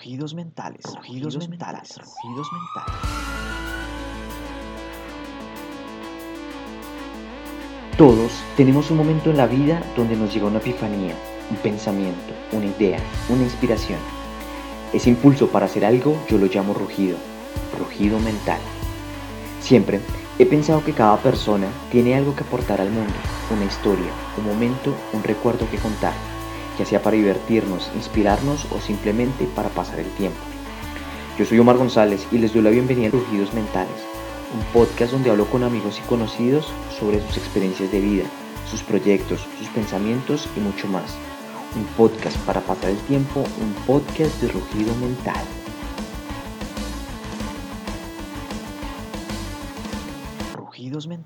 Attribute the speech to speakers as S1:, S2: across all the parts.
S1: Rugidos mentales, rugidos, mentales, rugidos mentales. Todos tenemos un momento en la vida donde nos llega una epifanía, un pensamiento, una idea, una inspiración. Ese impulso para hacer algo yo lo llamo rugido, rugido mental. Siempre he pensado que cada persona tiene algo que aportar al mundo, una historia, un momento, un recuerdo que contar ya sea para divertirnos, inspirarnos o simplemente para pasar el tiempo. Yo soy Omar González y les doy la bienvenida a Rugidos Mentales, un podcast donde hablo con amigos y conocidos sobre sus experiencias de vida, sus proyectos, sus pensamientos y mucho más. Un podcast para pasar el tiempo, un podcast de rugido mental.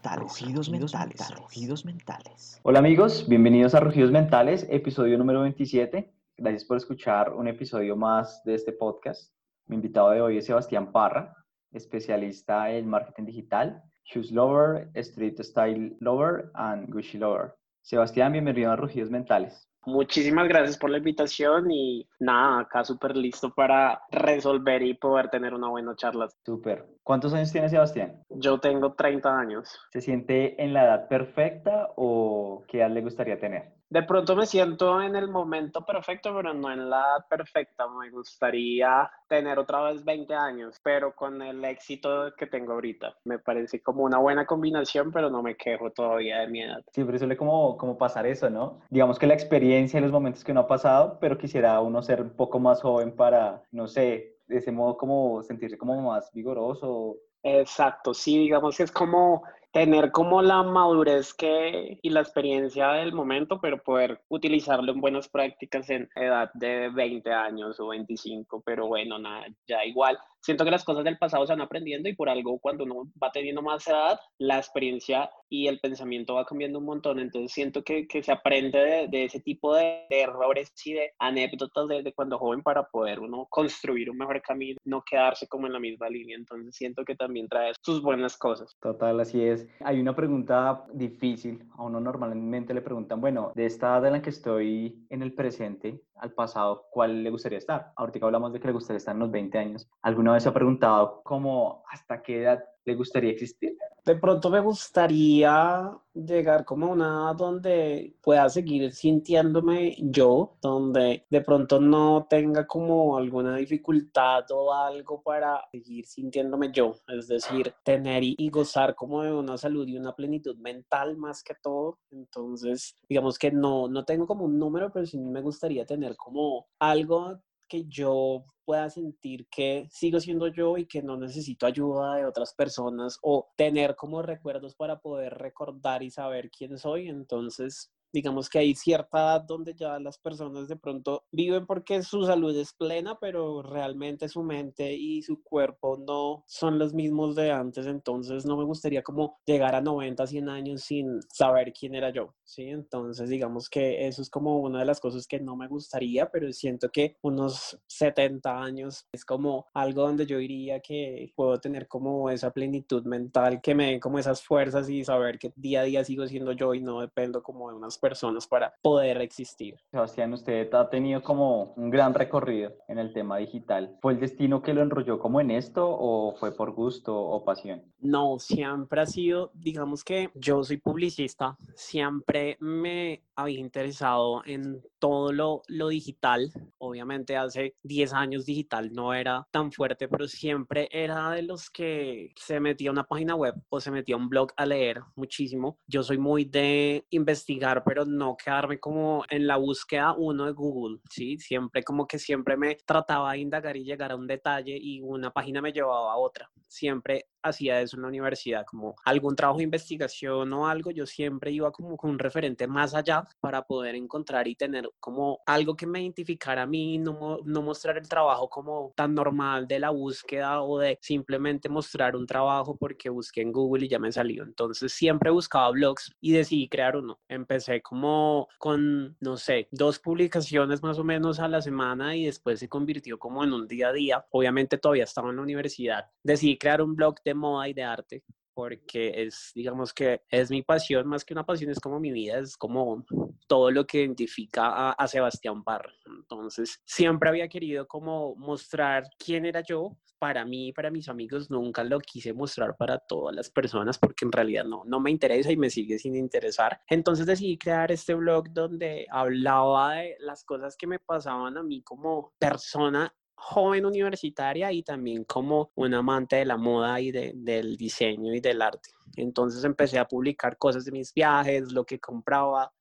S1: Mentales, rugidos mentales, rugidos mentales.
S2: Hola amigos, bienvenidos a Rugidos Mentales, episodio número 27. Gracias por escuchar un episodio más de este podcast. Mi invitado de hoy es Sebastián Parra, especialista en marketing digital, shoes lover, street style lover and Gucci lover. Sebastián, bienvenido a Rugidos Mentales.
S3: Muchísimas gracias por la invitación y nada, acá súper listo para resolver y poder tener una buena charla.
S2: Súper. ¿Cuántos años tiene Sebastián?
S3: Yo tengo 30 años.
S2: ¿Se siente en la edad perfecta o qué edad le gustaría tener?
S3: De pronto me siento en el momento perfecto, pero no en la edad perfecta. Me gustaría tener otra vez 20 años, pero con el éxito que tengo ahorita. Me parece como una buena combinación, pero no me quejo todavía de mi edad.
S2: Siempre suele como, como pasar eso, ¿no? Digamos que la experiencia y los momentos que uno ha pasado, pero quisiera uno ser un poco más joven para, no sé, de ese modo como sentirse como más vigoroso.
S3: Exacto, sí, digamos que es como tener como la madurez que, y la experiencia del momento, pero poder utilizarlo en buenas prácticas en edad de 20 años o 25, pero bueno, nada, ya igual. Siento que las cosas del pasado se van aprendiendo y por algo cuando uno va teniendo más edad, la experiencia y el pensamiento va cambiando un montón, entonces siento que, que se aprende de, de, ese tipo de, de, errores y de anécdotas desde cuando joven para poder uno construir un mejor camino, no quedarse como en la misma línea, entonces siento que también trae sus buenas cosas.
S2: Total, así es. Hay una pregunta difícil. A uno normalmente le preguntan, bueno, de esta edad en la que estoy en el presente al pasado, ¿cuál le gustaría estar? Ahorita hablamos de que le gustaría estar en los 20 años. ¿Alguna vez se ha preguntado cómo, hasta qué edad le gustaría existir?
S3: De pronto me gustaría llegar como a una edad donde pueda seguir sintiéndome yo, donde de pronto no tenga como alguna dificultad o algo para seguir sintiéndome yo, es decir, tener y, gozar como de una salud y una plenitud mental más que todo. Entonces, digamos que no, no tengo como un número, pero sí me gustaría tener como algo que yo pueda sentir que sigo siendo yo y que no necesito ayuda de otras personas o tener como recuerdos para poder recordar y saber quién soy. Entonces, digamos que hay cierta edad donde ya las personas de pronto viven porque su salud es plena, pero realmente su mente y su cuerpo no son los mismos de antes, entonces no me gustaría como llegar a 90, 100 años sin saber quién era yo, ¿sí? Entonces digamos que eso es como una de las cosas que no me gustaría, pero siento que unos 70 años es como algo donde yo diría que puedo tener como esa plenitud mental, que me den como esas fuerzas y saber que día a día sigo siendo yo y no dependo como de unas personas para poder existir.
S2: Sebastián, usted ha tenido como un gran recorrido en el tema digital. ¿Fue el destino que lo enrolló como en esto o fue por gusto o pasión?
S3: No, siempre ha sido, digamos que yo soy publicista, siempre me había interesado en todo lo, lo digital. Obviamente hace 10 años digital no era tan fuerte, pero siempre era de los que se metía a una página web o se metía a un blog a leer muchísimo. Yo soy muy de investigar, pero no quedarme como en la búsqueda uno de Google, ¿sí? Siempre como que siempre me trataba de indagar y llegar a un detalle y una página me llevaba a otra. Siempre hacía eso en la universidad, como algún trabajo de investigación o algo, yo siempre iba como con un referente más allá para poder encontrar y tener como algo que me identificara a mí, no, no mostrar el trabajo como tan normal de la búsqueda o de simplemente mostrar un trabajo porque busqué en Google y ya me salió. Entonces siempre buscaba blogs y decidí crear uno. Empecé como con, no sé, dos publicaciones más o menos a la semana y después se convirtió como en un día a día. Obviamente todavía estaba en la universidad. Decidí crear un blog de moda y de arte porque es, digamos que es mi pasión, más que una pasión, es como mi vida, es como todo lo que identifica a, Sebastián Parra. Entonces, siempre había querido como mostrar quién era yo. Para mí, para mis amigos, nunca lo quise mostrar para todas las personas porque en realidad no, no me interesa y me sigue sin interesar. Entonces decidí crear este blog donde hablaba de las cosas que me pasaban a mí como persona joven universitaria y también como un amante de la moda y del diseño y del arte. Entonces empecé a publicar cosas de mis viajes, lo que compraba,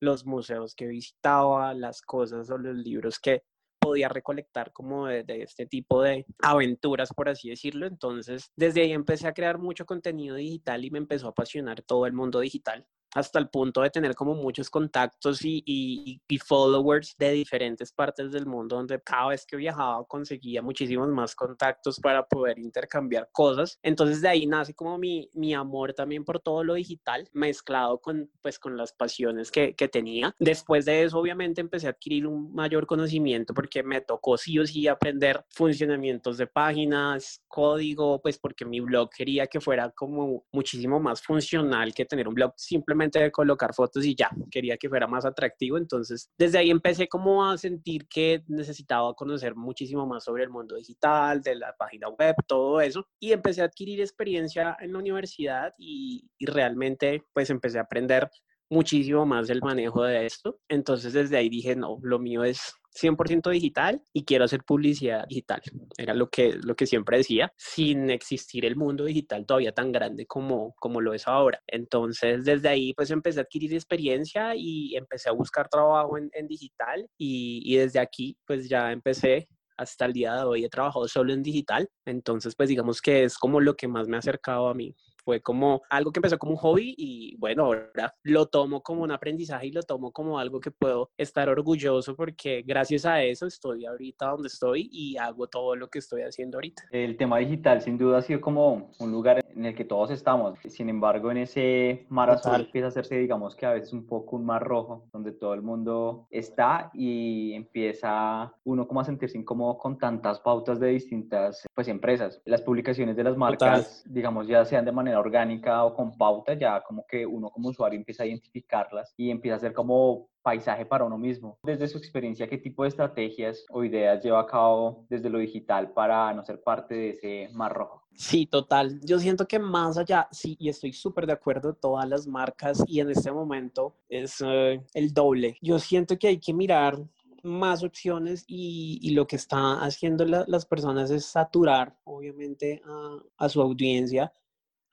S3: los museos que visitaba, las cosas o los libros que podía recolectar como de, de, este tipo de aventuras, por así decirlo. Entonces, desde ahí empecé a crear mucho contenido digital y me empezó a apasionar todo el mundo digital hasta el punto de tener como muchos contactos y, y, y, followers de diferentes partes del mundo, donde cada vez que viajaba conseguía muchísimos más contactos para poder intercambiar cosas. Entonces de ahí nace como mi, mi amor también por todo lo digital, mezclado con, pues, con las pasiones que, que tenía. Después de eso, obviamente, empecé a adquirir un mayor conocimiento porque me tocó sí o sí aprender funcionamientos de páginas, código, pues porque mi blog quería que fuera como muchísimo más funcional que tener un blog simplemente de colocar fotos y ya, quería que fuera más atractivo. Entonces, desde ahí empecé como a sentir que necesitaba conocer muchísimo más sobre el mundo digital, de la página web, todo eso. Y empecé a adquirir experiencia en la universidad y, y realmente pues empecé a aprender muchísimo más del manejo de esto. Entonces desde ahí dije, no, lo mío es 100% digital y quiero hacer publicidad digital. Era lo que, lo que siempre decía, sin existir el mundo digital todavía tan grande como, como lo es ahora. Entonces, desde ahí, pues empecé a adquirir experiencia y empecé a buscar trabajo en, en digital y, y desde aquí, pues ya empecé hasta el día de hoy he trabajado solo en digital, entonces pues digamos que es como lo que más me ha acercado a mí fue como algo que empezó como un hobby y bueno, ahora lo tomo como un aprendizaje y lo tomo como algo que puedo estar orgulloso porque gracias a eso estoy ahorita donde estoy y hago todo lo que estoy haciendo ahorita.
S2: El tema digital sin duda ha sido como un lugar en el que todos estamos. Sin embargo, en ese mar azul empieza a hacerse, digamos que a veces un poco un mar rojo, donde todo el mundo está y empieza uno como a sentirse incómodo con tantas pautas de distintas pues empresas. Las publicaciones de las marcas, digamos, ya sean de manera orgánica o con pauta, ya como que uno como usuario empieza a identificarlas y empieza a ser como paisaje para uno mismo. Desde su experiencia, ¿qué tipo de estrategias o ideas lleva a cabo desde lo digital para no ser parte de ese mar rojo?
S3: Sí, total. Yo siento que más allá, sí, y estoy súper de acuerdo, todas las marcas y en este momento es eh, el doble. Yo siento que hay que mirar más opciones y, lo que está haciendo las personas es saturar, obviamente, a, a su audiencia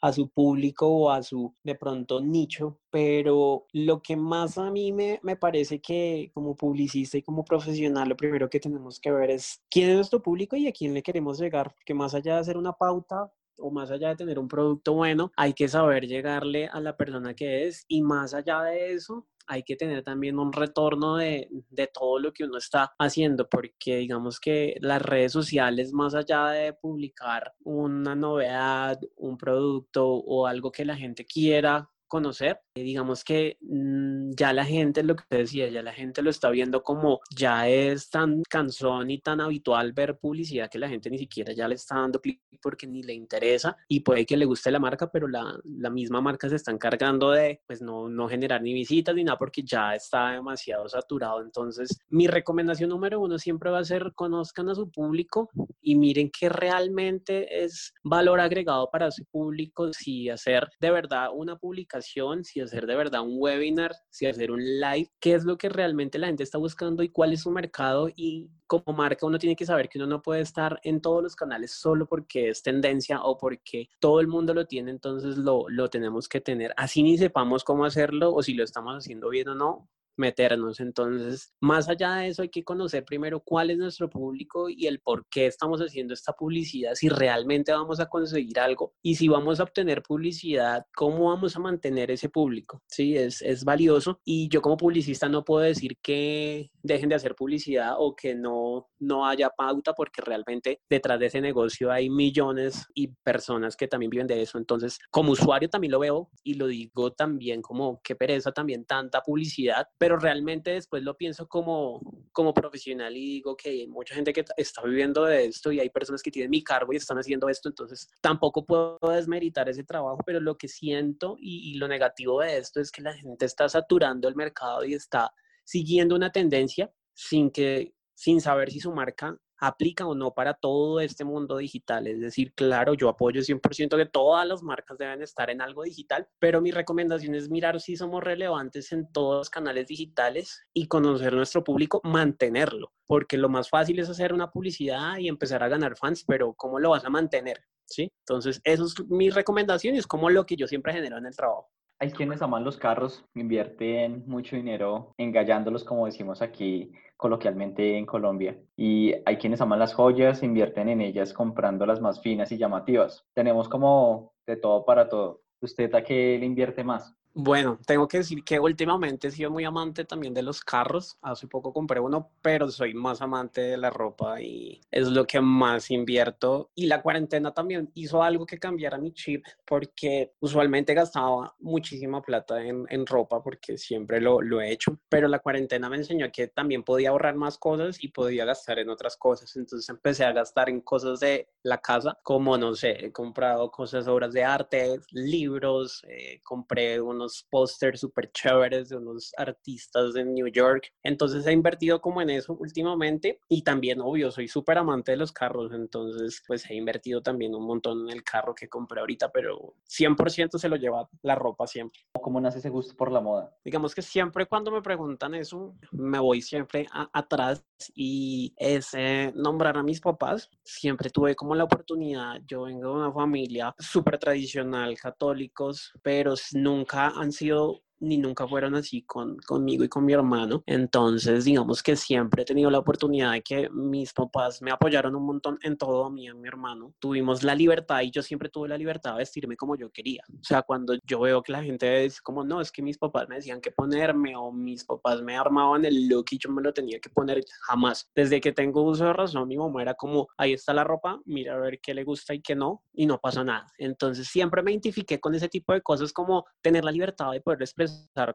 S3: a su público o a su de pronto nicho, pero lo que más a mí me, me, parece que como publicista y como profesional lo primero que tenemos que ver es quién es nuestro público y a quién le queremos llegar, porque más allá de hacer una pauta o más allá de tener un producto bueno, hay que saber llegarle a la persona que es y más allá de eso, hay que tener también un retorno de, de, todo lo que uno está haciendo, porque digamos que las redes sociales, más allá de publicar una novedad, un producto o algo que la gente quiera conocer. Eh, digamos que mm, ya la gente, lo que te decía, ya la gente lo está viendo como ya es tan cansón y tan habitual ver publicidad que la gente ni siquiera ya le está dando clic porque ni le interesa y puede que le guste la marca, pero la, la misma marca se está encargando de pues no, no generar ni visitas ni nada porque ya está demasiado saturado. Entonces, mi recomendación número uno siempre va a ser conozcan a su público y miren que realmente es valor agregado para su público si hacer de verdad una publicación si hacer de verdad un webinar, si hacer un live, qué es lo que realmente la gente está buscando y cuál es su mercado y como marca uno tiene que saber que uno no puede estar en todos los canales solo porque es tendencia o porque todo el mundo lo tiene, entonces lo, lo tenemos que tener. Así ni sepamos cómo hacerlo o si lo estamos haciendo bien o no, meternos. Entonces, más allá de eso, hay que conocer primero cuál es nuestro público y el por qué estamos haciendo esta publicidad, si realmente vamos a conseguir algo y si vamos a obtener publicidad, cómo vamos a mantener ese público. Sí, es, es valioso y yo como publicista no puedo decir que dejen de hacer publicidad o que no, no haya pauta porque realmente detrás de ese negocio hay millones y personas que también viven de eso. Entonces, como usuario también lo veo y lo digo también como qué pereza también tanta publicidad, pero realmente después lo pienso como, como profesional y digo que hay mucha gente que está viviendo de esto y hay personas que tienen mi cargo y están haciendo esto, entonces tampoco puedo desmeritar ese trabajo, pero lo que siento y, y lo negativo de esto es que la gente está saturando el mercado y está siguiendo una tendencia sin que sin saber si su marca aplica o no para todo este mundo digital. Es decir, claro, yo apoyo 100% que todas las marcas deben estar en algo digital, pero mi recomendación es mirar si somos relevantes en todos los canales digitales y conocer nuestro público, mantenerlo, porque lo más fácil es hacer una publicidad y empezar a ganar fans, pero ¿cómo lo vas a mantener? ¿Sí? Entonces, eso es mi recomendación y es como lo que yo siempre genero en el trabajo.
S2: Hay quienes aman los carros, invierten mucho dinero engallándolos, como decimos aquí coloquialmente en Colombia. Y hay quienes aman las joyas, invierten en ellas comprando las más finas y llamativas. Tenemos como de todo para todo. ¿Usted a qué le invierte más?
S3: Bueno, tengo que decir que últimamente he sido muy amante también de los carros. Hace poco compré uno, pero soy más amante de la ropa y es lo que más invierto. Y la cuarentena también hizo algo que cambiara mi chip porque usualmente gastaba muchísima plata en, en ropa porque siempre lo, lo, he hecho, pero la cuarentena me enseñó que también podía ahorrar más cosas y podía gastar en otras cosas. Entonces empecé a gastar en cosas de la casa, como no sé, he comprado cosas, obras de arte, libros, eh, compré unos pósters súper chéveres de unos artistas de New York. Entonces he invertido como en eso últimamente y también, obvio, soy súper amante de los carros, entonces pues he invertido también un montón en el carro que compré ahorita, pero 100% se lo lleva la ropa siempre.
S2: ¿Cómo nace ese gusto por la moda?
S3: Digamos que siempre cuando me preguntan eso, me voy siempre atrás y ese nombrar a mis papás, siempre tuve como la oportunidad, yo vengo de una familia súper tradicional, católicos, pero nunca han sido ni nunca fueron así con, conmigo y con mi hermano. Entonces, digamos que siempre he tenido la oportunidad de que mis papás me apoyaron un montón en todo, a mí y a mi hermano. Tuvimos la libertad y yo siempre tuve la libertad de vestirme como yo quería. O sea, cuando yo veo que la gente dice como, no, es que mis papás me decían que ponerme o mis papás me armaban el look y yo me lo tenía que poner, jamás. Desde que tengo uso de razón, mi mamá era como, ahí está la ropa, mira a ver qué le gusta y qué no, y no pasa nada. Entonces, siempre me identifiqué con ese tipo de cosas como tener la libertad de poder expresar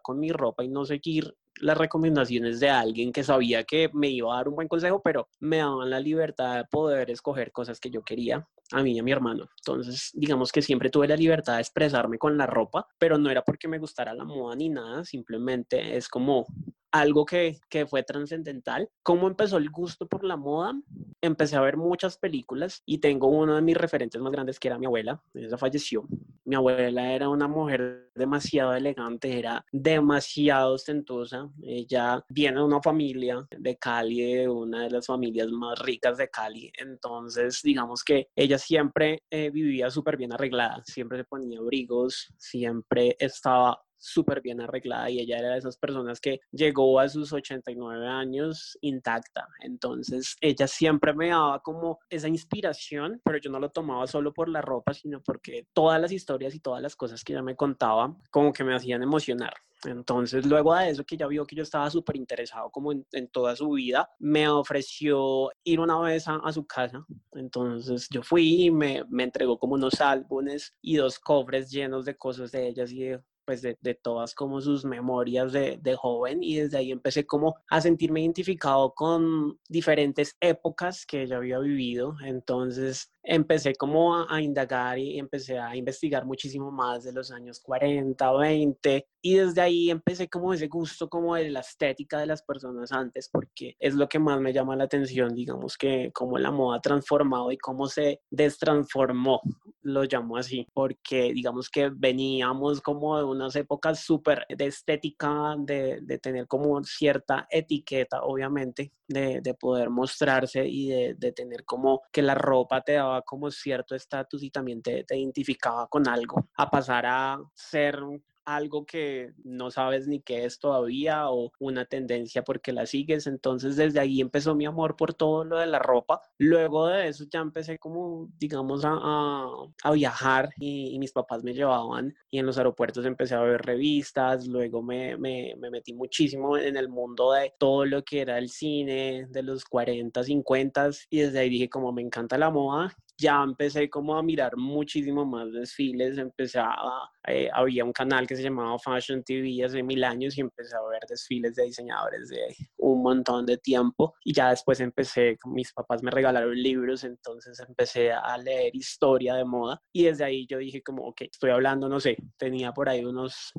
S3: con mi ropa y no seguir las recomendaciones de alguien que sabía que me iba a dar un buen consejo, pero me daban la libertad de poder escoger cosas que yo quería a mí y a mi hermano. Entonces, digamos que siempre tuve la libertad de expresarme con la ropa, pero no era porque me gustara la moda ni nada, simplemente es como algo que, que fue trascendental. ¿Cómo empezó el gusto por la moda? Empecé a ver muchas películas y tengo uno de mis referentes más grandes que era mi abuela. Ella falleció. Mi abuela era una mujer demasiado elegante, era demasiado ostentosa. Ella viene de una familia de Cali, de una de las familias más ricas de Cali. Entonces, digamos que ella siempre eh, vivía súper bien arreglada, siempre se ponía abrigos, siempre estaba súper bien arreglada y ella era de esas personas que llegó a sus 89 años intacta. Entonces ella siempre me daba como esa inspiración, pero yo no lo tomaba solo por la ropa, sino porque todas las historias y todas las cosas que ella me contaba como que me hacían emocionar. Entonces, luego de eso, que ya vio que yo estaba súper interesado como en, toda su vida, me ofreció ir una vez a, su casa. Entonces, yo fui y me, me, entregó como unos álbumes y dos cofres llenos de cosas de ellas y pues de, de, todas como sus memorias de, de, joven y desde ahí empecé como a sentirme identificado con diferentes épocas que ella había vivido. Entonces empecé como a, indagar y empecé a investigar muchísimo más de los años 40, 20 y desde ahí empecé como ese gusto como de la estética de las personas antes porque es lo que más me llama la atención, digamos que cómo la moda ha transformado y cómo se destransformó, lo llamo así, porque digamos que veníamos como de unas épocas súper de estética, de, de, tener como cierta etiqueta, obviamente, de, de poder mostrarse y de, de tener como que la ropa te daba como cierto estatus y también te, te identificaba con algo, a pasar a ser algo que no sabes ni qué es todavía o una tendencia porque la sigues. Entonces desde ahí empezó mi amor por todo lo de la ropa. Luego de eso ya empecé como, digamos, a, a, viajar y, mis papás me llevaban y en los aeropuertos empecé a ver revistas. Luego me, me, me metí muchísimo en el mundo de todo lo que era el cine de los 40, 50 y desde ahí dije como me encanta la moda ya empecé como a mirar muchísimo más desfiles, empecé a, eh, había un canal que se llamaba Fashion TV hace mil años y empecé a ver desfiles de diseñadores de un montón de tiempo y ya después empecé, mis papás me regalaron libros, entonces empecé a leer historia de moda y desde ahí yo dije como, ok, estoy hablando, no sé, tenía por ahí unos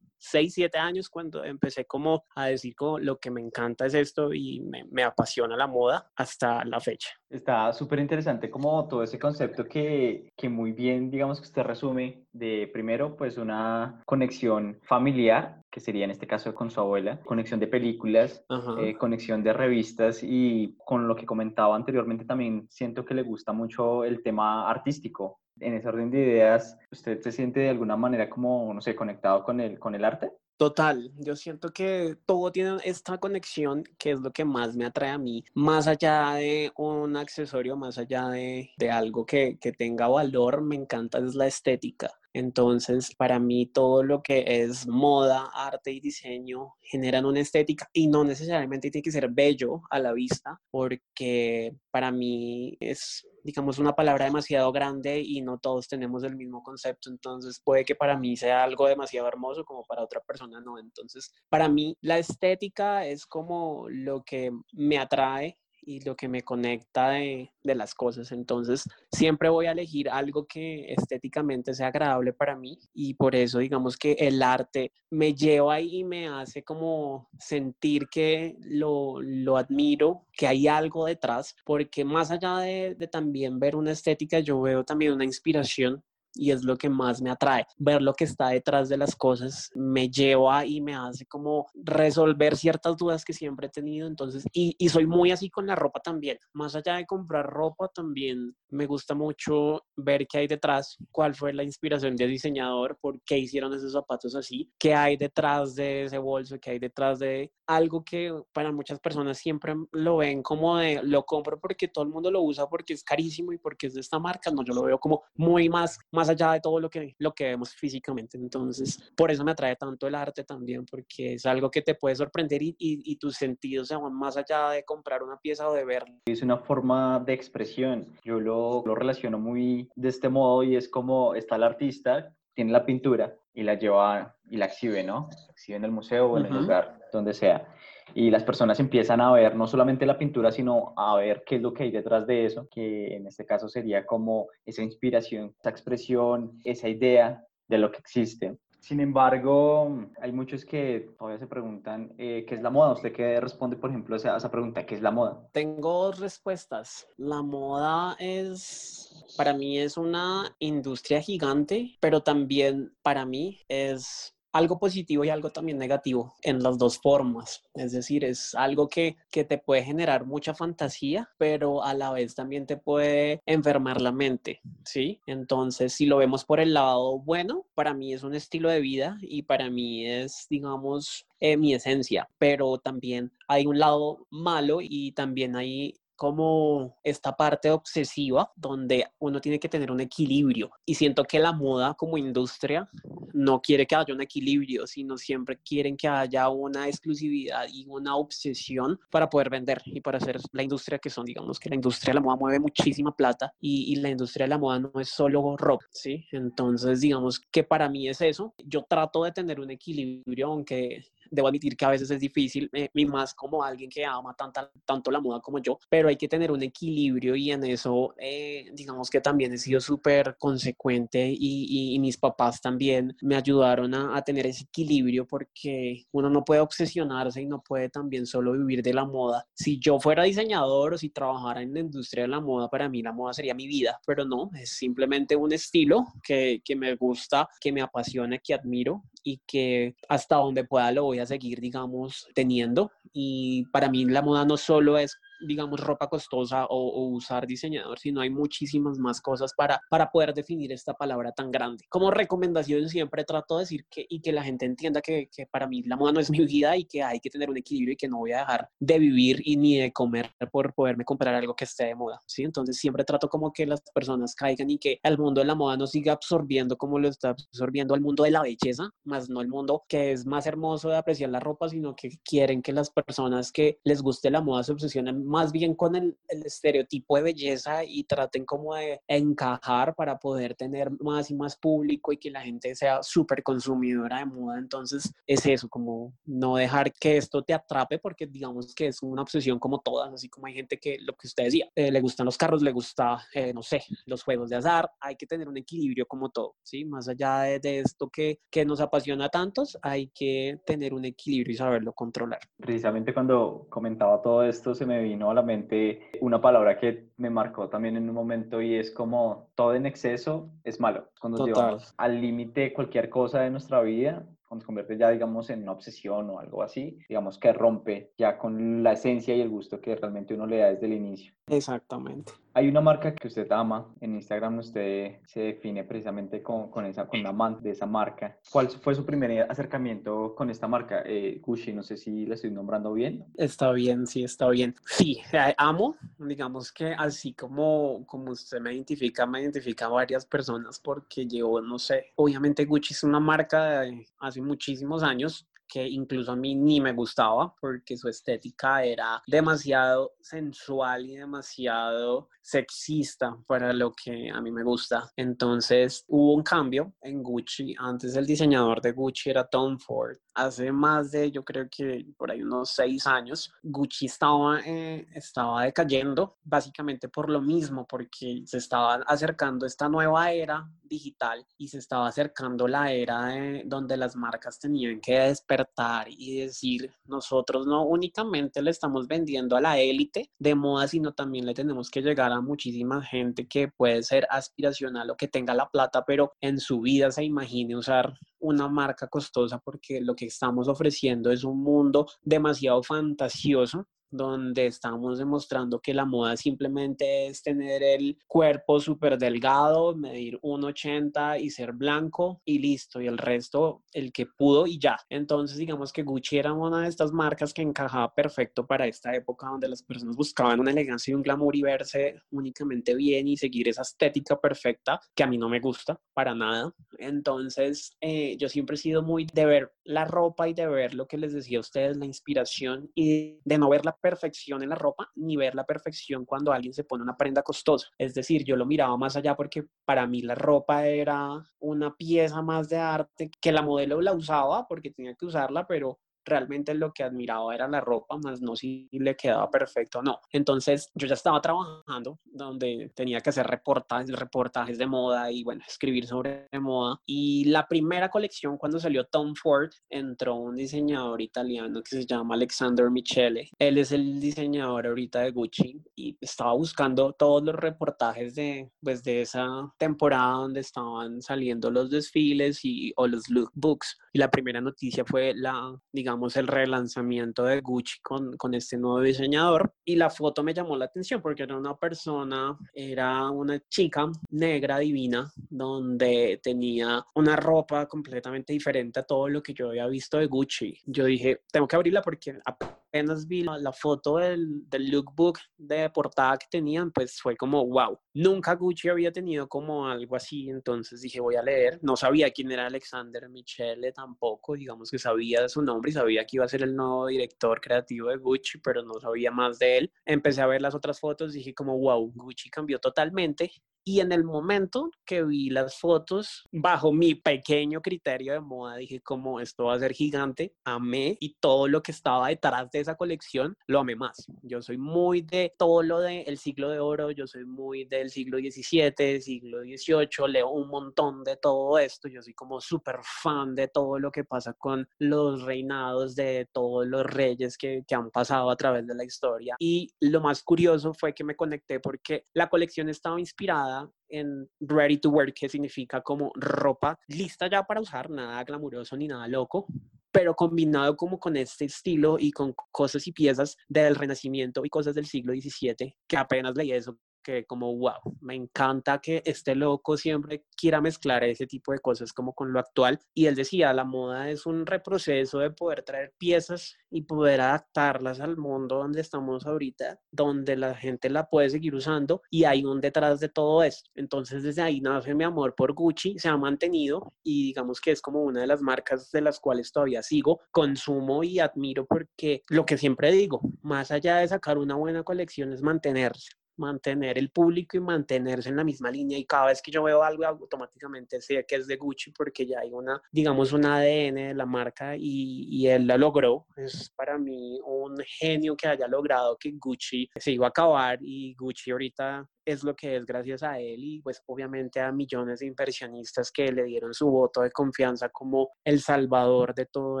S3: 6, 7 años cuando empecé como a decir como lo que me encanta es esto y me, apasiona la moda hasta la fecha.
S2: Está súper interesante como todo ese concepto que, que muy bien, digamos que usted resume de primero pues una conexión familiar, que sería en este caso con su abuela, conexión de películas, eh, conexión de revistas y con lo que comentaba anteriormente también siento que le gusta mucho el tema artístico, en ese orden de ideas, ¿usted se siente de alguna manera como, no sé, conectado con el, con el arte?
S3: Total, yo siento que todo tiene esta conexión que es lo que más me atrae a mí, más allá de un accesorio, más allá de, de algo que, que tenga valor, me encanta es la estética. Entonces, para mí todo lo que es moda, arte y diseño generan una estética y no necesariamente tiene que ser bello a la vista, porque para mí es, digamos, una palabra demasiado grande y no todos tenemos el mismo concepto. Entonces, puede que para mí sea algo demasiado hermoso como para otra persona no. Entonces, para mí la estética es como lo que me atrae y lo que me conecta de, de, las cosas. Entonces, siempre voy a elegir algo que estéticamente sea agradable para mí y por eso digamos que el arte me lleva ahí y me hace como sentir que lo, lo admiro, que hay algo detrás, porque más allá de, de también ver una estética, yo veo también una inspiración y es lo que más me atrae. Ver lo que está detrás de las cosas me lleva y me hace como resolver ciertas dudas que siempre he tenido. Entonces, y, y, soy muy así con la ropa también. Más allá de comprar ropa, también me gusta mucho ver qué hay detrás, cuál fue la inspiración del diseñador, por qué hicieron esos zapatos así, qué hay detrás de ese bolso, qué hay detrás de algo que para muchas personas siempre lo ven como de lo compro porque todo el mundo lo usa porque es carísimo y porque es de esta marca. No, yo lo veo como muy más, más allá de todo lo que, lo que vemos físicamente. Entonces, por eso me atrae tanto el arte también, porque es algo que te puede sorprender y, y, tus sentidos se van más allá de comprar una pieza o de verla.
S2: Es una forma de expresión. Yo lo, lo relaciono muy de este modo y es como está el artista, tiene la pintura y la lleva y la exhibe, ¿no? exhibe en el museo o en el lugar donde sea. Y las personas empiezan a ver no solamente la pintura, sino a ver qué es lo que hay detrás de eso, que en este caso sería como esa inspiración, esa expresión, esa idea de lo que existe. Sin embargo, hay muchos que todavía se preguntan eh, qué es la moda. ¿Usted qué responde, por ejemplo, a esa pregunta? ¿Qué es la moda?
S3: Tengo dos respuestas. La moda es, para mí es una industria gigante, pero también para mí es algo positivo y algo también negativo en las dos formas. Es decir, es algo que, que, te puede generar mucha fantasía, pero a la vez también te puede enfermar la mente, ¿sí? Entonces, si lo vemos por el lado bueno, para mí es un estilo de vida y para mí es, digamos, eh, mi esencia, pero también hay un lado malo y también hay como esta parte obsesiva donde uno tiene que tener un equilibrio y siento que la moda como industria no quiere que haya un equilibrio, sino siempre quieren que haya una exclusividad y una obsesión para poder vender y para hacer la industria que son, digamos que la industria de la moda mueve muchísima plata y, y la industria de la moda no es solo ropa, ¿sí? Entonces, digamos que para mí es eso. Yo trato de tener un equilibrio, aunque debo admitir que a veces es difícil, eh, y más como alguien que ama tanta, tanto la moda como yo, pero hay que tener un equilibrio y en eso, eh, digamos que también he sido súper consecuente y, y, mis papás también me ayudaron a, a, tener ese equilibrio porque uno no puede obsesionarse y no puede también solo vivir de la moda. Si yo fuera diseñador o si trabajara en la industria de la moda, para mí la moda sería mi vida, pero no, es simplemente un estilo que, que me gusta, que me apasiona, que admiro y que hasta donde pueda lo voy a seguir, digamos, teniendo. Y para mí la moda no solo es digamos, ropa costosa o, usar diseñador, sino hay muchísimas más cosas para, para poder definir esta palabra tan grande. Como recomendación siempre trato de decir que y que la gente entienda que, que, para mí la moda no es mi vida y que hay que tener un equilibrio y que no voy a dejar de vivir y ni de comer por poderme comprar algo que esté de moda, ¿sí? Entonces siempre trato como que las personas caigan y que el mundo de la moda no siga absorbiendo como lo está absorbiendo el mundo de la belleza, más no el mundo que es más hermoso de apreciar la ropa, sino que quieren que las personas que les guste la moda se obsesionen más bien con el, el, estereotipo de belleza y traten como de encajar para poder tener más y más público y que la gente sea súper consumidora de moda. Entonces es eso, como no dejar que esto te atrape porque digamos que es una obsesión como todas, así como hay gente que lo que usted decía, eh, le gustan los carros, le gusta, eh, no sé, los juegos de azar, hay que tener un equilibrio como todo, ¿sí? Más allá de, de esto que, que nos apasiona a tantos, hay que tener un equilibrio y saberlo controlar.
S2: Precisamente cuando comentaba todo esto, se me vino a la mente una palabra que me marcó también en un momento y es como todo en exceso es malo. Cuando Total. llevamos al límite cualquier cosa de nuestra vida, cuando se convierte ya, digamos, en una obsesión o algo así, digamos que rompe ya con la esencia y el gusto que realmente uno le da desde el inicio.
S3: Exactamente.
S2: Hay una marca que usted ama, en Instagram usted se define precisamente con, con esa, con la amante de esa marca. ¿Cuál fue su primer acercamiento con esta marca? Eh, Gucci, no sé si la estoy nombrando bien.
S3: Está bien, sí, está bien. Sí, eh, amo, digamos que así como, como usted me identifica, me identifica a varias personas porque llevo, no sé, obviamente Gucci es una marca de hace muchísimos años, que incluso a mí ni me gustaba porque su estética era demasiado sensual y demasiado sexista para lo que a mí me gusta. Entonces hubo un cambio en Gucci. Antes el diseñador de Gucci era Tom Ford. Hace más de, yo creo que por ahí unos seis años, Gucci estaba, eh, estaba decayendo básicamente por lo mismo, porque se estaba acercando esta nueva era digital y se estaba acercando la era de, donde las marcas tenían que despertar y decir, nosotros no únicamente le estamos vendiendo a la élite de moda, sino también le tenemos que llegar a muchísima gente que puede ser aspiracional o que tenga la plata, pero en su vida se imagine usar una marca costosa porque lo que estamos ofreciendo es un mundo demasiado fantasioso donde estamos demostrando que la moda simplemente es tener el cuerpo súper delgado, medir 1,80 y ser blanco y listo, y el resto el que pudo y ya. Entonces digamos que Gucci era una de estas marcas que encajaba perfecto para esta época donde las personas buscaban una elegancia y un glamour y verse únicamente bien y seguir esa estética perfecta que a mí no me gusta para nada. Entonces eh, yo siempre he sido muy de ver la ropa y de ver lo que les decía a ustedes, la inspiración y de no ver la perfección en la ropa ni ver la perfección cuando alguien se pone una prenda costosa. Es decir, yo lo miraba más allá porque para mí la ropa era una pieza más de arte que la modelo la usaba porque tenía que usarla, pero realmente lo que admiraba era la ropa, más no si le quedaba perfecto o no. Entonces yo ya estaba trabajando donde tenía que hacer reportajes, reportajes de moda y bueno, escribir sobre moda. Y la primera colección cuando salió Tom Ford, entró un diseñador italiano que se llama Alexander Michele. Él es el diseñador ahorita de Gucci y estaba buscando todos los reportajes de, pues, de esa temporada donde estaban saliendo los desfiles y, o los lookbooks. Y la primera noticia fue la, digamos, el relanzamiento de Gucci con, con este nuevo diseñador. Y la foto me llamó la atención porque era una persona, era una chica negra divina, donde tenía una ropa completamente diferente a todo lo que yo había visto de Gucci. Yo dije, tengo que abrirla porque apenas vi la, foto del, del, lookbook de portada que tenían, pues fue como, wow, nunca Gucci había tenido como algo así, entonces dije, voy a leer, no sabía quién era Alexander Michele tampoco, digamos que sabía su nombre y sabía que iba a ser el nuevo director creativo de Gucci, pero no sabía más de él. Empecé a ver las otras fotos, dije como, wow, Gucci cambió totalmente y en el momento que vi las fotos, bajo mi pequeño criterio de moda, dije como esto va a ser gigante, amé y todo lo que estaba detrás de esa colección lo amé más. Yo soy muy de todo lo del siglo de oro, yo soy muy del siglo XVII, siglo XVIII, leo un montón de todo esto, yo soy como súper fan de todo lo que pasa con los reinados de todos los reyes que, que han pasado a través de la historia. Y lo más curioso fue que me conecté porque la colección estaba inspirada en ready to wear, que significa como ropa lista ya para usar, nada glamuroso ni nada loco, pero combinado como con este estilo y con cosas y piezas del Renacimiento y cosas del siglo XVII, que apenas leí eso que como, wow, me encanta que este loco siempre quiera mezclar ese tipo de cosas como con lo actual. Y él decía, la moda es un reproceso de poder traer piezas y poder adaptarlas al mundo donde estamos ahorita, donde la gente la puede seguir usando y hay un detrás de todo esto. Entonces desde ahí nace mi amor por Gucci, se ha mantenido y digamos que es como una de las marcas de las cuales todavía sigo, consumo y admiro porque lo que siempre digo, más allá de sacar una buena colección es mantenerse mantener el público y mantenerse en la misma línea y cada vez que yo veo algo automáticamente sé que es de Gucci porque ya hay una, digamos, un ADN de la marca y, y él la logró. Es para mí un genio que haya logrado que Gucci se iba a acabar y Gucci ahorita es lo que es gracias a él y pues obviamente a millones de inversionistas que le dieron su voto de confianza como el salvador de todo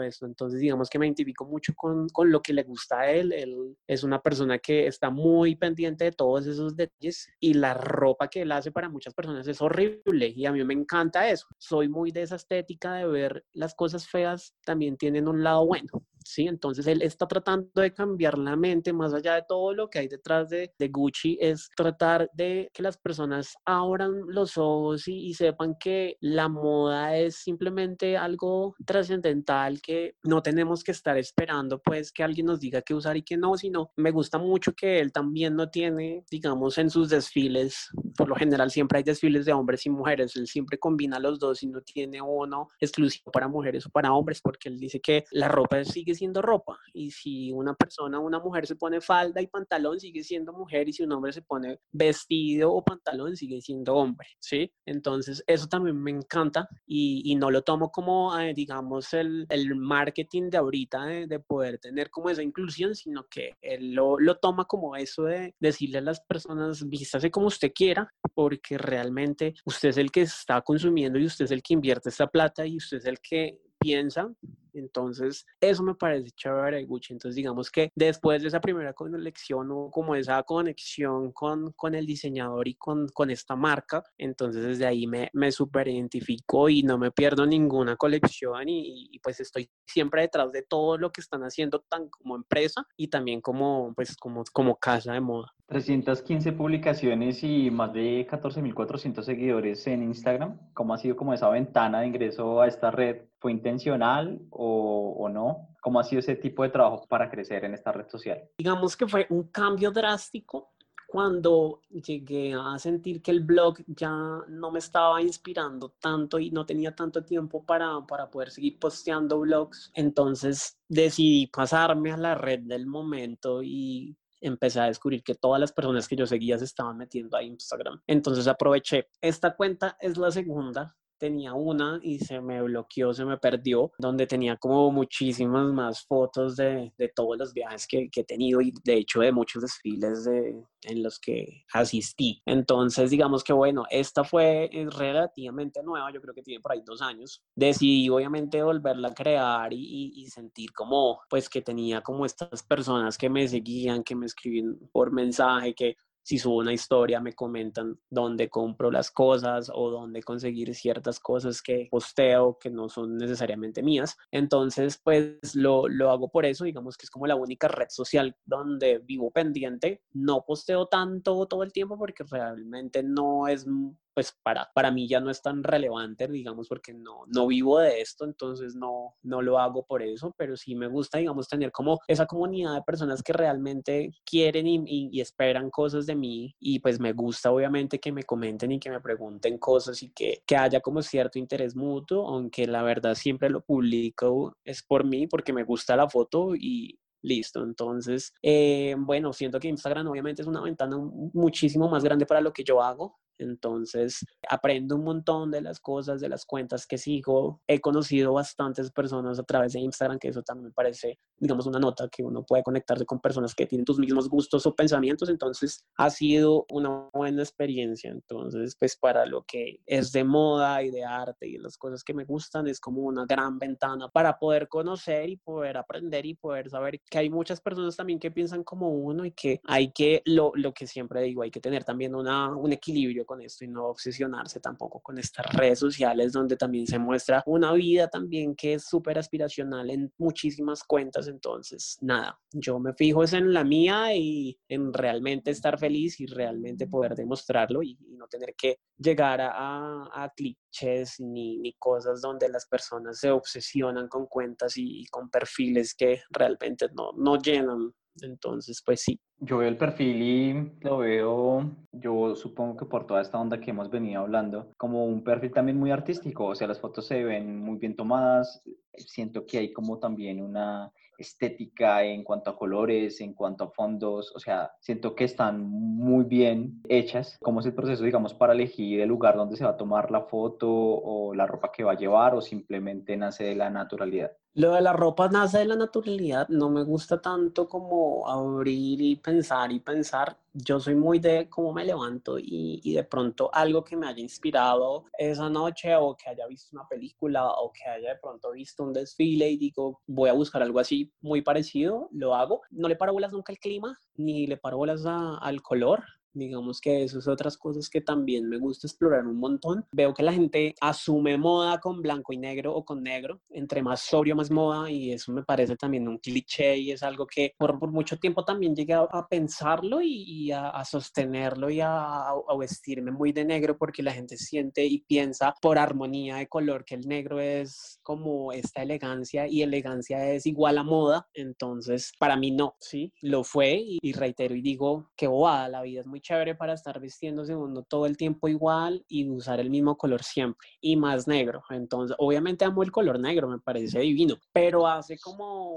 S3: esto. Entonces digamos que me identifico mucho con, con lo que le gusta a él. Él es una persona que está muy pendiente de todos esos detalles y la ropa que él hace para muchas personas es horrible y a mí me encanta eso. Soy muy de esa estética de ver las cosas feas también tienen un lado bueno. ¿Sí? Entonces él está tratando de cambiar la mente más allá de todo lo que hay detrás de, de Gucci, es tratar de que las personas abran los ojos y, y sepan que la moda es simplemente algo trascendental que no tenemos que estar esperando pues que alguien nos diga qué usar y qué no, sino me gusta mucho que él también no tiene, digamos, en sus desfiles, por lo general siempre hay desfiles de hombres y mujeres, él siempre combina los dos y no tiene uno exclusivo para mujeres o para hombres porque él dice que la ropa sigue siendo ropa. Y si una persona, una mujer se pone falda y pantalón, sigue siendo mujer. Y si un hombre se pone vestido o pantalón, sigue siendo hombre. ¿Sí? Entonces, eso también me encanta y, y no lo tomo como, eh, digamos, el, el, marketing de ahorita de, de, poder tener como esa inclusión, sino que él lo, lo toma como eso de decirle a las personas, vístase como usted quiera, porque realmente usted es el que está consumiendo y usted es el que invierte esta plata y usted es el que piensa. Entonces, eso me parece chévere de Gucci. Entonces, digamos que después de esa primera conexión o como esa conexión con, con el diseñador y con, con esta marca, entonces desde ahí me, me super identifico y no me pierdo ninguna colección y, y, pues estoy siempre detrás de todo lo que están haciendo tan como empresa y también como, pues, como, como casa de moda.
S2: 315 publicaciones y más de 14.400 seguidores en Instagram. ¿Cómo ha sido como esa ventana de ingreso a esta red? ¿Fue intencional o, o, no? ¿Cómo ha sido ese tipo de trabajo para crecer en esta red social?
S3: Digamos que fue un cambio drástico cuando llegué a sentir que el blog ya no me estaba inspirando tanto y no tenía tanto tiempo para, para poder seguir posteando blogs. Entonces decidí pasarme a la red del momento y empecé a descubrir que todas las personas que yo seguía se estaban metiendo a Instagram. Entonces aproveché. Esta cuenta es la segunda tenía una y se me bloqueó, se me perdió, donde tenía como muchísimas más fotos de, de todos los viajes que, que, he tenido y de hecho de muchos desfiles de, en los que asistí. Entonces, digamos que bueno, esta fue relativamente nueva, yo creo que tiene por ahí dos años. Decidí obviamente volverla a crear y, y sentir como, pues que tenía como estas personas que me seguían, que me escribían por mensaje, que si subo una historia me comentan dónde compro las cosas o dónde conseguir ciertas cosas que posteo que no son necesariamente mías. Entonces, pues lo, lo, hago por eso, digamos que es como la única red social donde vivo pendiente. No posteo tanto todo el tiempo porque realmente no es pues para, para mí ya no es tan relevante, digamos, porque no, no vivo de esto, entonces no, no lo hago por eso, pero sí me gusta, digamos, tener como esa comunidad de personas que realmente quieren y, y, esperan cosas de mí y pues me gusta obviamente que me comenten y que me pregunten cosas y que, que haya como cierto interés mutuo, aunque la verdad siempre lo publico es por mí, porque me gusta la foto y, Listo, entonces, eh, bueno, siento que Instagram obviamente es una ventana muchísimo más grande para lo que yo hago. Entonces, aprendo un montón de las cosas, de las cuentas que sigo. He conocido bastantes personas a través de Instagram, que eso también me parece, digamos, una nota que uno puede conectarse con personas que tienen tus mismos gustos o pensamientos. Entonces, ha sido una buena experiencia. Entonces, pues para lo que es de moda y de arte y las cosas que me gustan, es como una gran ventana para poder conocer y poder aprender y poder saber que hay muchas personas también que piensan como uno y que hay que, lo, lo que siempre digo, hay que tener también una, un equilibrio con esto y no obsesionarse tampoco con estas redes sociales donde también se muestra una vida también que es súper aspiracional en muchísimas cuentas. Entonces, nada, yo me fijo es en la mía y en realmente estar feliz y realmente poder demostrarlo y, no tener que llegar a, a, clichés ni, ni, cosas donde las personas se obsesionan con cuentas y, y con perfiles que realmente no, no llenan entonces, pues sí.
S2: Yo veo el perfil y lo veo, yo supongo que por toda esta onda que hemos venido hablando, como un perfil también muy artístico, o sea, las fotos se ven muy bien tomadas, siento que hay como también una estética en cuanto a colores, en cuanto a fondos, o sea, siento que están muy bien hechas. ¿Cómo es el proceso, digamos, para elegir el lugar donde se va a tomar la foto o la ropa que va a llevar o simplemente nace de la naturalidad?
S3: Lo de la ropa nace de la naturalidad, no me gusta tanto como abrir y pensar y pensar. Yo soy muy de cómo me levanto y, y, de pronto algo que me haya inspirado esa noche o que haya visto una película o que haya de pronto visto un desfile y digo, voy a buscar algo así muy parecido, lo hago. No le paro bolas nunca al clima ni le paro bolas al color. Digamos que eso es otras cosas que también me gusta explorar un montón. Veo que la gente asume moda con blanco y negro o con negro. Entre más sobrio, más moda. Y eso me parece también un cliché y es algo que por, por mucho tiempo también llegué a, pensarlo y, a, sostenerlo y a, a, vestirme muy de negro porque la gente siente y piensa por armonía de color que el negro es como esta elegancia y elegancia es igual a moda. Entonces, para mí no, sí, lo fue y, y reitero y digo que bobada, la vida es muy chévere para estar vistiéndose uno todo el tiempo igual y usar el mismo color siempre y más negro. Entonces, obviamente amo el color negro, me parece divino, pero hace como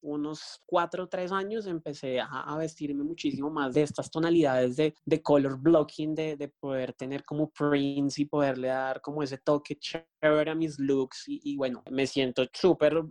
S3: unos cuatro o tres años empecé a, vestirme muchísimo más de estas tonalidades de, de color blocking, de, de, poder tener como prints y poderle dar como ese toque chévere a mis looks y, bueno, me siento súper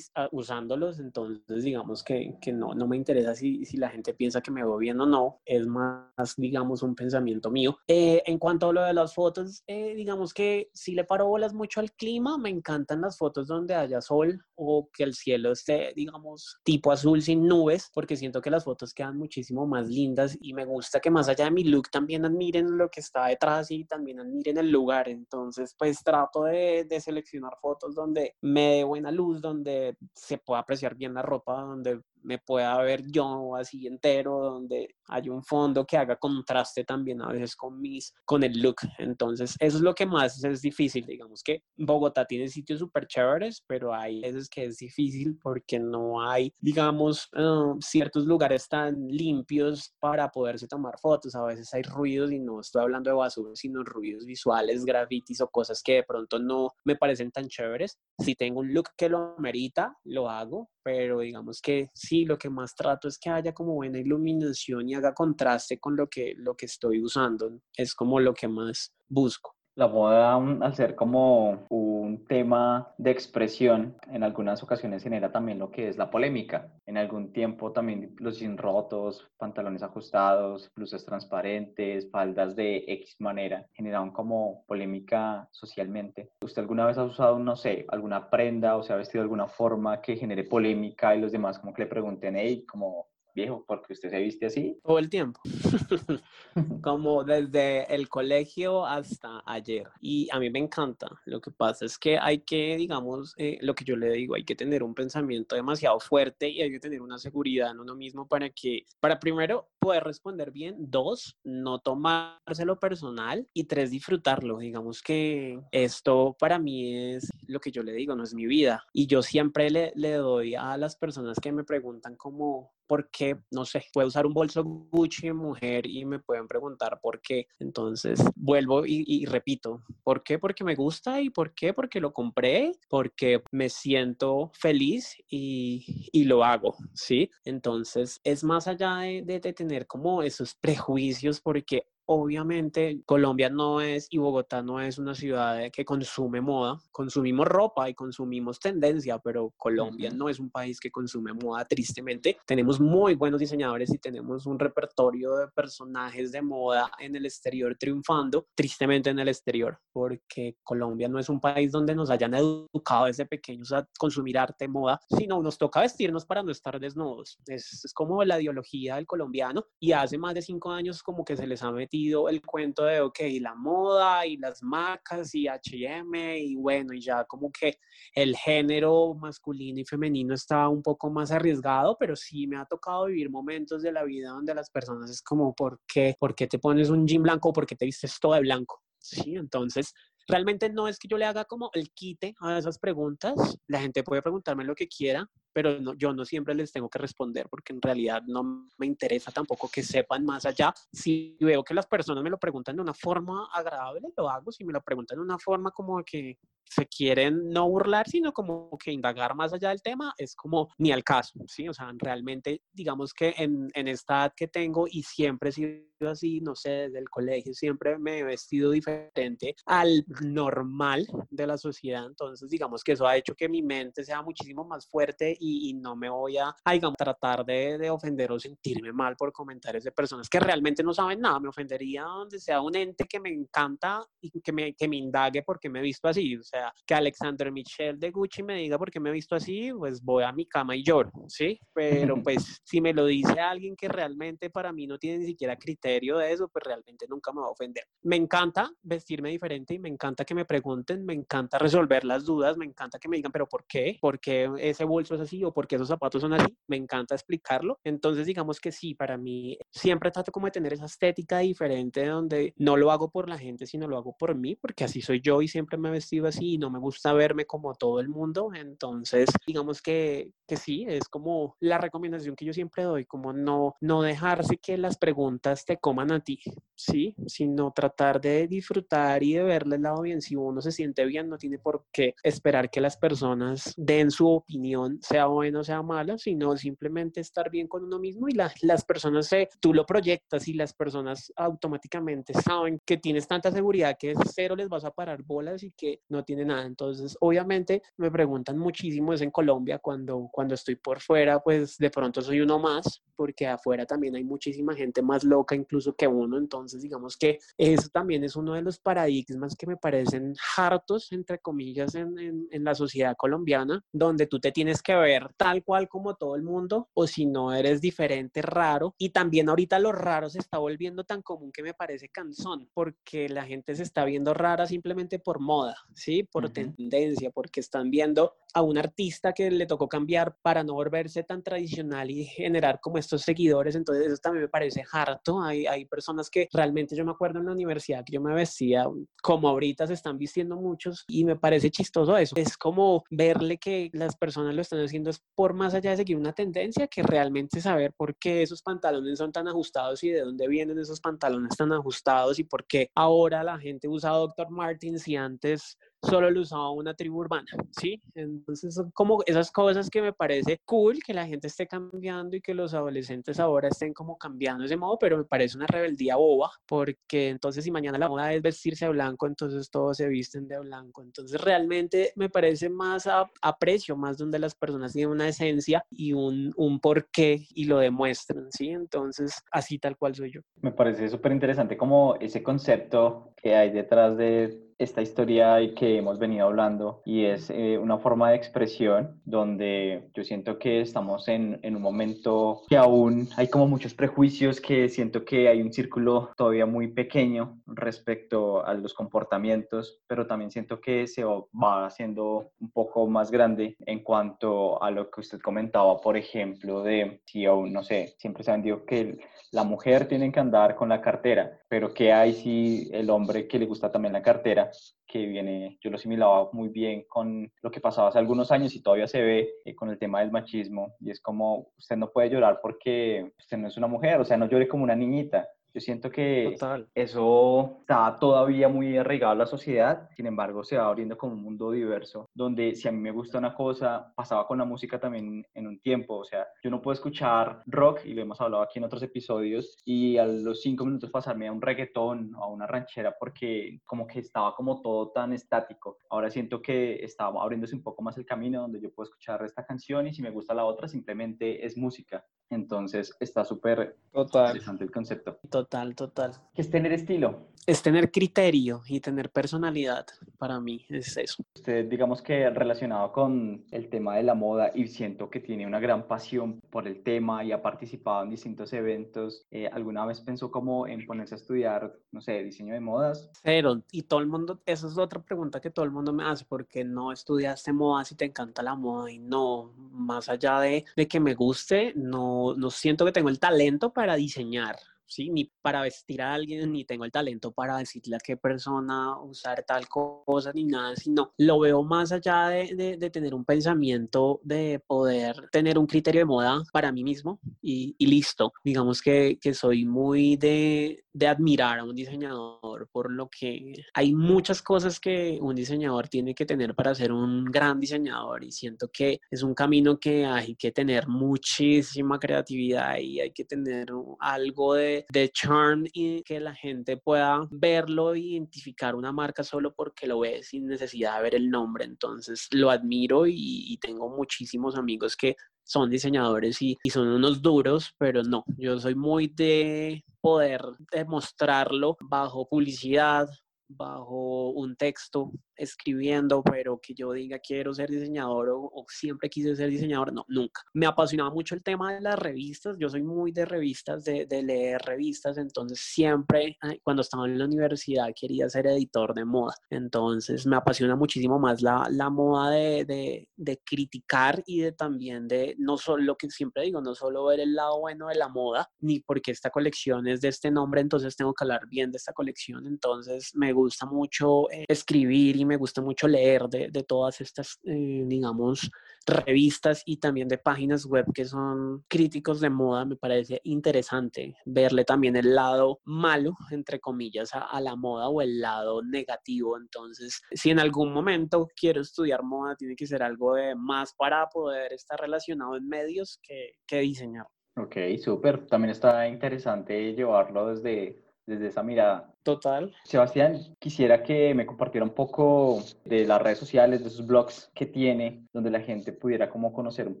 S3: usándolos, entonces digamos que, que, no, no me interesa si, si la gente piensa que me veo bien o no, es más digamos un pensamiento mío. Eh, en cuanto a lo de las fotos, eh, digamos que si le paro bolas mucho al clima, me encantan las fotos donde haya sol o que el cielo esté digamos tipo azul sin nubes, porque siento que las fotos quedan muchísimo más lindas y me gusta que más allá de mi look también admiren lo que está detrás y también admiren el lugar. Entonces, pues trato de, de seleccionar fotos donde me dé buena luz, donde se pueda apreciar bien la ropa, donde me pueda ver yo así entero, donde hay un fondo que haga contraste también a veces con mis, con el look. Entonces, eso es lo que más es difícil. Digamos que Bogotá tiene sitios súper chéveres, pero hay veces que es difícil porque no hay, digamos, ah, ciertos lugares tan limpios para poderse tomar fotos. A veces hay ruidos y no estoy hablando de basura, sino ruidos visuales, grafitis o cosas que de pronto no me parecen tan chéveres. Si tengo un look que lo merita, lo hago, pero digamos que sí, lo que más trato es que haya como buena iluminación y haga contraste con lo que, lo que estoy usando. Es como lo que más busco.
S2: La moda, al ser como un tema de expresión, en algunas ocasiones genera también lo que es la polémica. En algún tiempo también los jeans rotos, pantalones ajustados, blusas transparentes, faldas de X manera, generaron como polémica socialmente. ¿Usted alguna vez ha usado, no sé, alguna prenda o se ha vestido de alguna forma que genere polémica y los demás como que le pregunten, hey, como viejo, porque usted se viste así.
S3: Todo el tiempo. Como desde el colegio hasta ayer. Y a mí me encanta. Lo que pasa es que hay que, digamos, eh, lo que yo le digo, hay que tener un pensamiento demasiado fuerte y hay que tener una seguridad en uno mismo para que, para primero, poder responder bien. Dos, no tomárselo personal. Y tres, disfrutarlo. Digamos que esto para mí es lo que yo le digo, no es mi vida. Y yo siempre le, le doy a las personas que me preguntan como, porque, no sé, puedo usar un bolso Gucci mujer y me pueden preguntar por qué. Entonces, vuelvo y, repito, ¿por qué? Porque me gusta y ¿por qué? Porque lo compré, porque me siento feliz y, y lo hago, ¿sí? Entonces, es más allá de, de, de tener como esos prejuicios, porque obviamente Colombia no es y Bogotá no es una ciudad que consume moda, consumimos ropa y consumimos tendencia, pero Colombia no es un país que consume moda tristemente. Tenemos muy buenos diseñadores y tenemos un repertorio de personajes de moda en el exterior triunfando, tristemente en el exterior, porque Colombia no es un país donde nos hayan educado desde pequeños a consumir arte, moda, sino nos toca vestirnos para no estar desnudos. Es, es como la ideología del colombiano y hace más de cinco años como que se les ha metido el cuento de, ok, la moda y las marcas y H&M y bueno, y ya como que el género masculino y femenino está un poco más arriesgado, pero sí me ha tocado vivir momentos de la vida donde las personas es como, ¿por qué? ¿Por qué te pones un jean blanco por qué te vistes todo de blanco? Sí, entonces realmente no es que yo le haga como el quite a esas preguntas. La gente puede preguntarme lo que quiera, pero no, yo no siempre les tengo que responder porque en realidad no me interesa tampoco que sepan más allá. Si veo que las personas me lo preguntan de una forma agradable, lo hago. Si me lo preguntan de una forma como que se quieren no burlar, sino como que indagar más allá del tema, es como ni al caso, ¿sí? O sea, realmente, digamos que en, en esta edad que tengo y siempre he sido así, no sé, desde el colegio, siempre me he vestido diferente al normal de la sociedad, entonces digamos que eso ha hecho que mi mente sea muchísimo más fuerte y, no me voy a, digamos, tratar de, de, ofender o sentirme mal por comentarios de personas que realmente no saben nada, me ofendería donde sea un ente que me encanta y que me, que me indague porque me he visto así, o sea, que Alexander Michel de Gucci me diga por qué me he visto así, pues voy a mi cama y lloro, ¿sí? Pero pues si me lo dice alguien que realmente para mí no tiene ni siquiera criterio de eso, pues realmente nunca me va a ofender. Me encanta vestirme diferente y me encanta que me pregunten, me encanta resolver las dudas, me encanta que me digan, pero ¿por qué? ¿Por qué ese bolso es así o por qué esos zapatos son así? Me encanta explicarlo. Entonces digamos que sí, para mí siempre trato como de tener esa estética diferente donde no lo hago por la gente, sino lo hago por mí, porque así soy yo y siempre me he vestido así y no me gusta verme como todo el mundo. Entonces, digamos que, que sí, es como la recomendación que yo siempre doy, como no, no dejarse que las preguntas te coman a ti, ¿sí? Sino tratar de disfrutar y de verle el lado bien. Si uno se siente bien, no tiene por qué esperar que las personas den su opinión, sea buena o sea mala, sino simplemente estar bien con uno mismo y las personas, se, tú lo proyectas y las personas automáticamente saben que tienes tanta seguridad que cero les vas a parar bolas y que no tiene nada. Entonces, obviamente me preguntan muchísimo, es en Colombia, cuando, cuando estoy por fuera, pues de pronto soy uno más, porque afuera también hay muchísima gente más loca incluso que uno. Entonces, digamos que eso también es uno de los paradigmas que me parecen hartos, entre comillas, en, en, en la sociedad colombiana, donde tú te tienes que ver tal cual como todo el mundo, o si no eres diferente, raro. Y también ahorita lo raro se está volviendo tan común que me parece cansón, porque la gente se está viendo rara simplemente por moda, ¿sí? Por tendencia, porque están viendo a un artista que le tocó cambiar para no volverse tan tradicional y generar como estos seguidores, entonces eso también me parece harto. Hay, hay personas que realmente yo me acuerdo en la universidad que yo me vestía como ahorita se están vistiendo muchos y me parece chistoso eso. Es como verle que las personas lo están haciendo es por más allá de seguir una tendencia que realmente saber por qué esos pantalones son tan ajustados y de dónde vienen esos pantalones tan ajustados y por qué ahora la gente usa Dr. Martins y antes solo lo usaba una tribu urbana, ¿sí? Entonces son como esas cosas que me parece cool que la gente esté cambiando y que los adolescentes ahora estén como cambiando ese modo, pero me parece una rebeldía boba, porque entonces si mañana la moda es vestirse de blanco, entonces todos se visten de blanco. Entonces realmente me parece más a, aprecio, más donde las personas tienen una esencia y un, un porqué y lo demuestran, ¿sí? Entonces así tal cual soy yo.
S2: Me parece súper interesante como ese concepto que hay detrás de esta historia que hemos venido hablando y es eh, una forma de expresión donde yo siento que estamos en, en, un momento que aún hay como muchos prejuicios que siento que hay un círculo todavía muy pequeño respecto a los comportamientos pero también siento que se va haciendo un poco más grande en cuanto a lo que usted comentaba por ejemplo de si aún no sé siempre se han dicho que la mujer tiene que andar con la cartera pero qué hay si el hombre que le gusta también la cartera que viene, yo lo asimilaba muy bien con lo que pasaba hace algunos años y todavía se ve eh, con el tema del machismo. Y es como usted no puede llorar porque usted no es una mujer, o sea, no llore como una niñita, yo siento que eso está todavía muy arraigado a la sociedad, sin embargo se va abriendo como un mundo diverso, donde si a mí me gusta una cosa, pasaba con la música también en un tiempo, o sea, yo no puedo escuchar rock, y lo hemos hablado aquí en otros episodios, y a los cinco minutos pasarme a un reggaetón o a una ranchera porque como que estaba como todo tan estático. Ahora siento que está abriéndose un poco más el camino donde yo puedo escuchar esta canción y si me gusta la otra simplemente es música. Entonces está súper interesante el concepto.
S3: Total, total.
S2: ¿Qué es tener estilo?
S3: Es tener criterio y tener personalidad. Para mí es eso.
S2: Usted, digamos que relacionado con el tema de la moda y siento que tiene una gran pasión por el tema y ha participado en distintos eventos, eh, ¿alguna vez pensó como en ponerse a estudiar, no sé, diseño de modas?
S3: Cero. Y todo el mundo, esa es otra pregunta que todo el mundo me hace, ¿por qué no estudiaste moda si te encanta la moda? Y no, más allá de, de que me guste, no, no siento que tengo el talento para diseñar. ¿Sí? Ni para vestir a alguien, ni tengo el talento para decirle a qué persona usar tal cosa, ni nada, sino lo veo más allá de, de, tener un pensamiento, de poder tener un criterio de moda para mí mismo y, y listo. Digamos que, que soy muy de, de admirar a un diseñador por lo que hay muchas cosas que un diseñador tiene que tener para ser un gran diseñador y siento que es un camino que hay que tener muchísima creatividad y hay que tener algo de, de charm y que la gente pueda verlo e identificar una marca solo porque lo ve sin necesidad de ver el nombre. Entonces lo admiro y, tengo muchísimos amigos que son diseñadores y, son unos duros, pero no, yo soy muy de poder demostrarlo bajo publicidad, bajo un texto, escribiendo, pero que yo diga quiero ser diseñador o, siempre quise ser diseñador, no, nunca. Me apasionaba mucho el tema de las revistas, yo soy muy de revistas, de, de leer revistas, entonces siempre cuando estaba en la universidad quería ser editor de moda, entonces me apasiona muchísimo más la, la moda de, de, de, criticar y de también de, no solo lo que siempre digo, no solo ver el lado bueno de la moda, ni porque esta colección es de este nombre, entonces tengo que hablar bien de esta colección, entonces me gusta mucho eh, escribir y me gusta mucho leer de, de todas estas, eh, digamos, revistas y también de páginas web que son críticos de moda. Me parece interesante verle también el lado malo, entre comillas, a, a la moda o el lado negativo. Entonces, si en algún momento quiero estudiar moda, tiene que ser algo de más para poder estar relacionado en medios que, que diseñar.
S2: Ok, súper. También está interesante llevarlo desde, desde esa mirada.
S3: Total.
S2: Sebastián, quisiera que me compartiera un poco de las redes sociales, de sus blogs que tiene, donde la gente pudiera como conocer un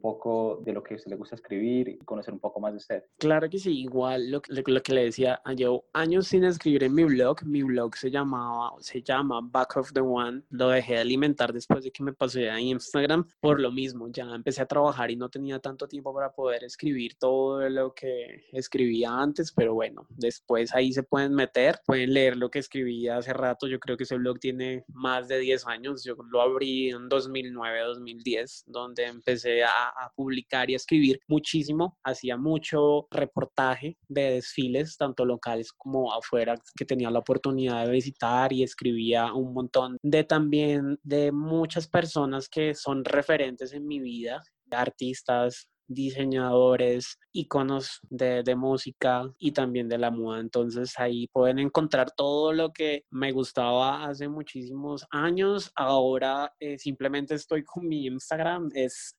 S2: poco de lo que a usted le gusta escribir y conocer un poco más de usted.
S3: Claro que sí, igual lo, lo que le decía, llevo años sin escribir en mi blog, mi blog se llamaba, se llama Back of the One, lo dejé de alimentar después de que me pasé a Instagram por lo mismo, ya empecé a trabajar y no tenía tanto tiempo para poder escribir todo lo que escribía antes, pero bueno, después ahí se pueden meter, pueden leer lo que escribí hace rato. Yo creo que ese blog tiene más de 10 años. Yo lo abrí en 2009, 2010, donde empecé a, publicar y a escribir muchísimo. Hacía mucho reportaje de desfiles, tanto locales como afuera, que tenía la oportunidad de visitar y escribía un montón de también de muchas personas que son referentes en mi vida artistas, diseñadores, iconos de, de, música y también de la moda. Entonces ahí pueden encontrar todo lo que me gustaba hace muchísimos años. Ahora eh, simplemente estoy con mi Instagram, es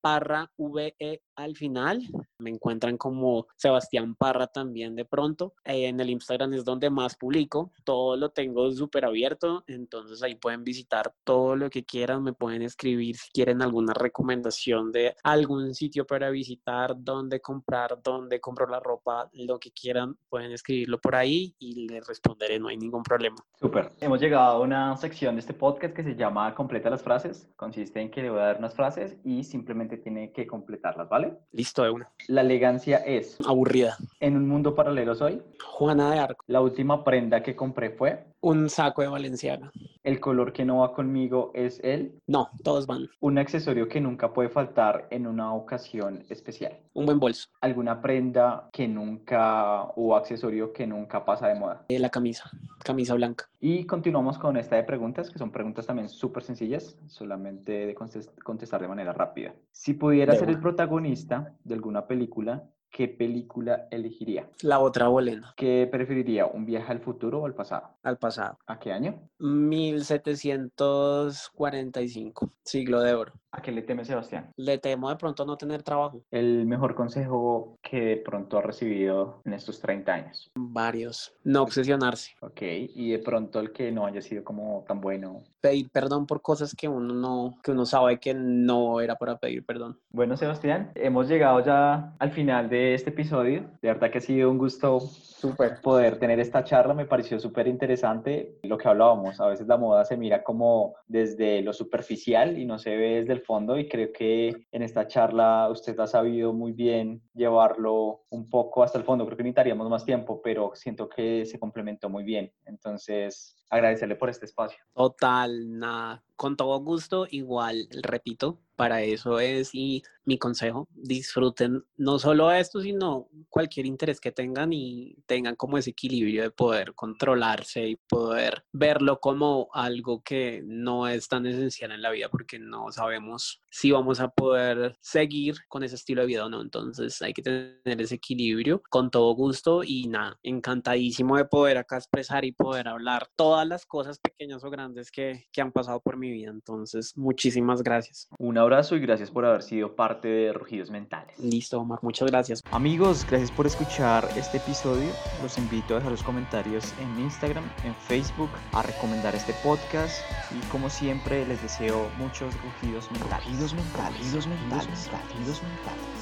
S3: Parra VE al final. Me encuentran como Sebastián Parra también de pronto. Eh, en el Instagram es donde más publico. Todo lo tengo súper abierto. Entonces ahí pueden visitar todo lo que quieran. Me pueden escribir si quieren alguna recomendación de algún sitio para visitar, dónde comprar, dónde compro la ropa, lo que quieran. Pueden escribirlo por ahí y les responderé. No hay ningún problema.
S2: Súper. Hemos llegado a una sección de este podcast que se llama Completa las frases. Consiste en que le voy a dar unas frases y simplemente tiene que completarlas, ¿vale?
S3: Listo, de una.
S2: La elegancia es...
S3: Aburrida.
S2: En un mundo paralelo soy...
S3: Juana de Arco.
S2: La última prenda que compré fue...
S3: Un saco de Valenciaga.
S2: El color que no va conmigo es el...
S3: No, todos van.
S2: Un accesorio que nunca puede faltar en una ocasión especial.
S3: Un buen bolso.
S2: Alguna prenda que nunca... o accesorio que nunca pasa de moda.
S3: Eh, la camisa. Camisa blanca.
S2: Y continuamos con esta de preguntas, que son preguntas también súper sencillas, solamente de contestar de manera rápida. Si pudiera de ser el protagonista de alguna película, ¿qué película elegiría?
S3: La otra bolena.
S2: ¿Qué preferiría, un viaje al futuro o al pasado?
S3: Al pasado.
S2: ¿A qué año?
S3: 1745, siglo de oro.
S2: ¿A qué le teme Sebastián?
S3: Le temo de pronto no tener trabajo.
S2: El mejor consejo que de pronto ha recibido en estos 30 años.
S3: Varios. No obsesionarse.
S2: Ok, y de pronto el que no haya sido como tan bueno.
S3: Pedir perdón por cosas que uno no, que uno sabe que no era para pedir perdón.
S2: Bueno, Sebastián, hemos llegado ya al final de este episodio. De verdad que ha sido un gusto súper poder tener esta charla. Me pareció súper interesante lo que hablábamos. A veces la moda se mira como desde lo superficial y no se ve desde el fondo y creo que en esta charla usted ha sabido muy bien llevarlo un poco hasta el fondo. Creo que necesitaríamos más tiempo, pero siento que se complementó muy bien. Entonces, agradecerle por este espacio.
S3: Total, nada, con todo gusto, igual, repito, para eso es y mi consejo, disfruten no solo esto, sino cualquier interés que tengan y tengan como ese equilibrio de poder controlarse y poder verlo como algo que no es tan esencial en la vida porque no sabemos si vamos a poder seguir con ese estilo de vida o no. Entonces hay que tener ese equilibrio con todo gusto y nada, encantadísimo de poder acá expresar y poder hablar todas las cosas pequeñas o grandes que, que han pasado por mi vida. Entonces, muchísimas gracias.
S2: Un abrazo y gracias por haber sido parte de Rugidos Mentales.
S3: Listo, Omar, muchas gracias.
S2: Amigos, gracias por escuchar este episodio. Los invito a dejar los comentarios en Instagram, en Facebook, a recomendar este podcast y como siempre les deseo muchos rugidos mentales.
S1: Rugidos mentales, rugidos mentales, rugidos mentales.